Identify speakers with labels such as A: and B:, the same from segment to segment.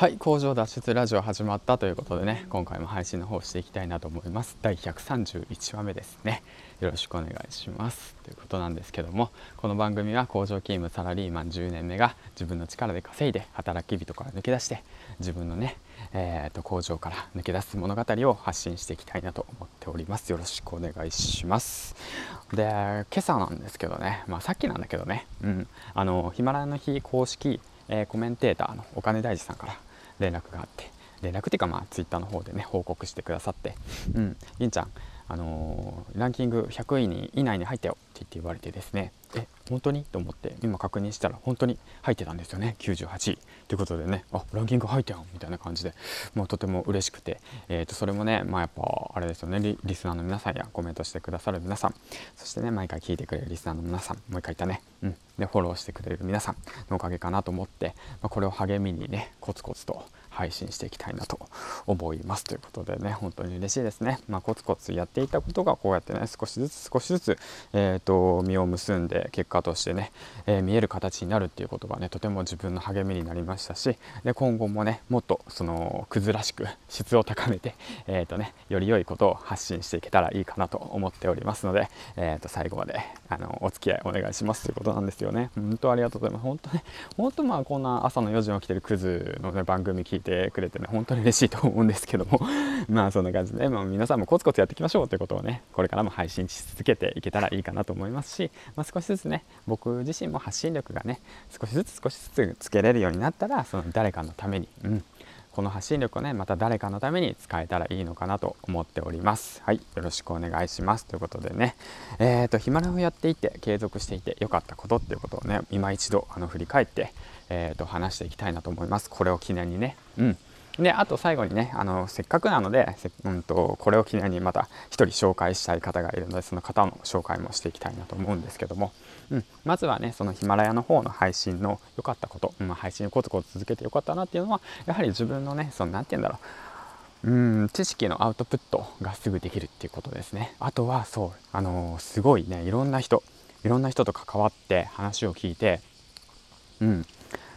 A: はい工場脱出ラジオ始まったということでね今回も配信の方していきたいなと思います。第131話目ですね。よろしくお願いします。ということなんですけどもこの番組は工場勤務サラリーマン10年目が自分の力で稼いで働き人から抜け出して自分のねえーと、工場から抜け出す物語を発信していきたいなと思っております。よろしくお願いします。で今朝なんですけどねまあさっきなんだけどねうん。あのヒマラヤの日公式えー、コメンテーターのお金大事さんから連絡があって連絡っていうかまあツイッターの方でね報告してくださって「うん銀ちゃんあのー、ランキング100位に以内に入ったよ」って言って言われてですねえ本当に？と思って今確認したら本当に入ってたんですよね。98位。ということでね。あランキング入ったよみたいな感じで。もうとても嬉しくて、えー、とそれもねまあやっぱあれですよね。リスナーの皆さんやコメントしてくださる皆さん。そしてね毎回聞いてくれるリスナーの皆さん。もう一回言ったね、うん、でフォローしてくれる皆さんのおかげかなと思って、まあ、これを励みにねコツコツと配信していきたいなと思います。ということでね本当に嬉しいですね、まあ、コツコツやっていたことがこうやってね少しずつ少しずつ、えーと、実を結んで結果としてね、えー、見える形になるっていうことがねとても自分の励みになりましたしで今後もねもっとそのくずらしく質を高めて、えーとね、より良いことを発信していけたらいいかなと思っておりますので、えー、と最後まであのお付き合いお願いしますということなんですよね。本当ありがとうございます。本当ね本当まあこんな朝の4時に起きてるクズのね番組聞いててくれてね本当に嬉しいと思うんですけども まあそんな感じで、まあ、皆さんもコツコツやっていきましょうということをねこれからも配信し続けていけたらいいかなと思いますし、まあ、少しずつね僕自身も発信力がね少しずつ少しずつつけれるようになったらその誰かのために、うん、この発信力をねまた誰かのために使えたらいいのかなと思っております。はい。よろしくお願いします。ということでね。えっ、ー、とヒマラをやっていて継続していて良かったことっていうことをね今一度あの振り返ってえー、と話していきたいなと思います。これを記念にね。うん。であと最後にねあのせっかくなのでうんと、これを記念にまた1人紹介したい方がいるのでその方の紹介もしていきたいなと思うんですけども、うん、まずはねそのヒマラヤの方の配信の良かったこと、うん、配信をコツコツ続けて良かったなっていうのはやはり自分のねその何て言うんだろう。うん知識のアウトプットがすぐできるっていうことですね。あとはそうあのー、すごいねいろんな人いろんな人と関わって話を聞いてうん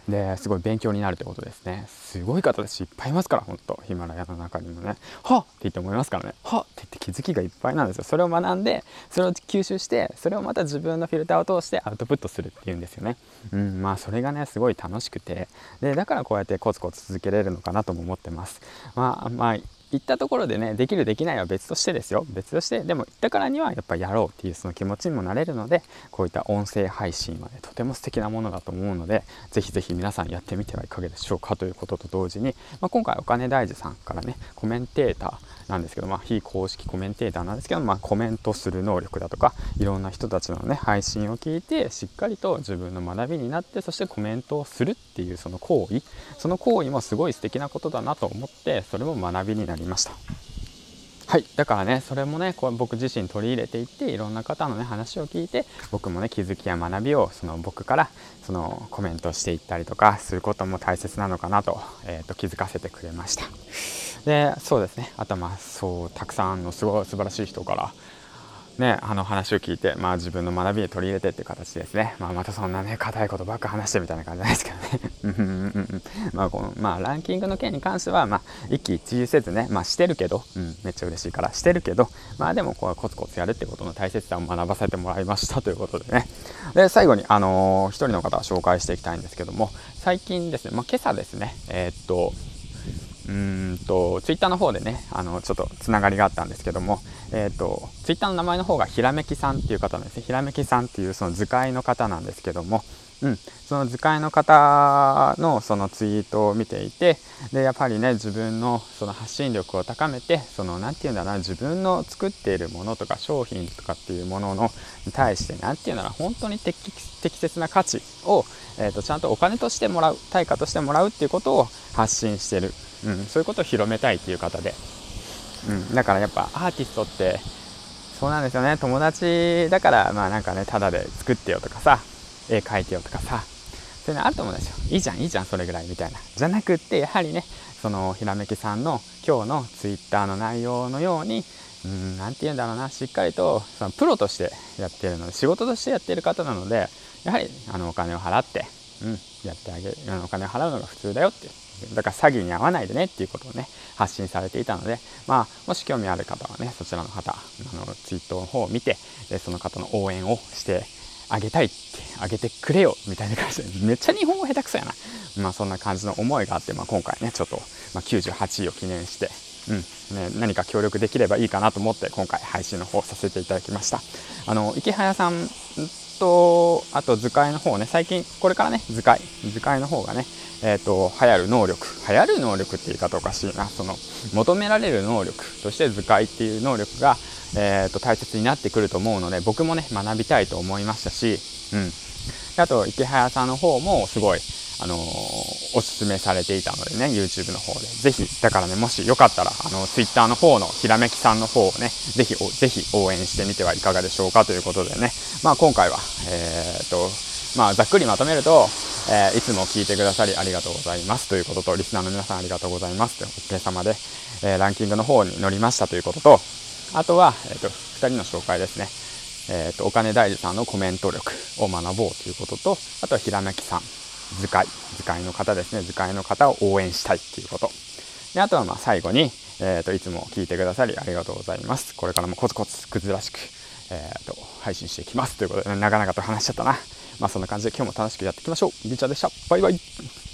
A: ですごい勉強になるってことですね。すごい方たちいっぱいいますからほんとヒマラヤの中にもね。はっ！って言って思いますからね。はっ！って言って気づきがいっぱいなんですよ。それを学んでそれを吸収してそれをまた自分のフィルターを通してアウトプットするっていうんですよね。うんまあそれがねすごい楽しくて。でだからこうやってコツコツ続けれるのかなとも思ってます。まあまあ行ったところでねできるできないは別としてですよ。別としてでも行ったからにはやっぱやろうっていうその気持ちにもなれるのでこういった音声配信はねとても素敵なものだと思うのでぜひぜひ皆さんやってみてはいかがでしょうかということと同時に、まあ、今回お金大事さんからねコメンテーターなんですけど、まあ、非公式コメンテーターなんですけど、まあ、コメントする能力だとかいろんな人たちのね配信を聞いてしっかりと自分の学びになってそしてコメントをするっていうその行為その行為もすごい素敵なことだなと思ってそれも学びになりました。はいだからねそれもねこう僕自身取り入れていっていろんな方のね話を聞いて僕もね気づきや学びをその僕からそのコメントしていったりとかすることも大切なのかなと,、えーと気づかせてくれました。でそうですねあとまあそうたくさんのすごい素晴らしい人からね、あの話を聞いて、まあ、自分の学びに取り入れてって形ですね、まあ、またそんなね硬いことばっか話してみたいな感じないですけどね。まあこの、まあ、ランキングの件に関しては、まあ、一喜一憂せずね、まあ、してるけど、うん、めっちゃ嬉しいからしてるけど、まあ、でもこうコツコツやるってことの大切さを学ばせてもらいましたということでね。で最後に、あのー、一人の方を紹介していきたいんですけども最近ですね、まあ、今朝ですねえー、っとうんとツイッターの方でねあのちょっとつながりがあったんですけども、えーと、ツイッターの名前の方がひらめきさんっていう方なんですね。ひらめきさんっていうその図解の方なんですけども、うん、その図解の方のそのツイートを見ていてでやっぱりね自分のその発信力を高めてその何て言うんだな自分の作っているものとか商品とかっていうもののに対して何て言うんだろう本当に適切な価値を、えーとちゃんとお金としてもらう対価としてもらうっていうことを発信してる。うん、そういうことを広めたいっていう方で、うん、だからやっぱアーティストってそうなんですよね。友達だからまあなんかねタダで作ってよとかさ絵描いてよとかさそういうのあると思うんですよ。いいじゃんいいじゃんそれぐらいみたいな。じゃなくってやはりねそのひらめきさんの今日のツイッターの内容のように何て言うんだろうなしっかりとそのプロとしてやってるので仕事としてやってる方なのでやはりあのお金を払って、うん、やってあげるお金を払うのが普通だよってだから詐欺に遭わないでねっていうことをね発信されていたので、まあ、もし興味ある方はねそちらの方あのツイートの方を見てでその方の応援をしてあげたいってあげてくれよみたいな感じでめっちゃ日本語下手くそやな、まあ、そんな感じの思いがあって、まあ、今回ねちょっと、まあ、98位を記念してうんね、何か協力できればいいかなと思って今回配信の方させていただきました。あの池早さんとあと図解の方ね。最近これからね図解。図解の方がねえーと、流行る能力。流行る能力って言い方おかしいな。その求められる能力。として図解っていう能力が、えーと、大切になってくると思うので僕もね学びたいと思いましたし、うん、あと池早さんの方もすごいあの、おすすめされていたのでね YouTube の方で。ぜひだからねもしよかったらあの Twitter の方のひらめきさんの方をねぜひぜひ応援してみてはいかがでしょうかということでね。まあ今回はえー、っとまあざっくりまとめるとえー、いつも聞いてくださりありがとうございます。ということと、リスナーの皆さんありがとうございます。とお疲れ様で、えー、ランキングの方に乗りました。ということと、あとは、えっ、と、2人の紹介ですね。えっ、と、お金大事さんのコメント力を学ぼう。ということと、あとはひらめきさん、図解、図解の方ですね、図解の方を応援したいっていうこと。で、あとはまあ最後に、えっ、と、いつも聞いてくださりありがとうございます。これからもコツコツくずらしく、えっ、と、配信していきますということで、なかなかと話しちゃったな。まあそんな感じで今日も楽しくやっていきましょう。りんちゃんでした。バイバイ。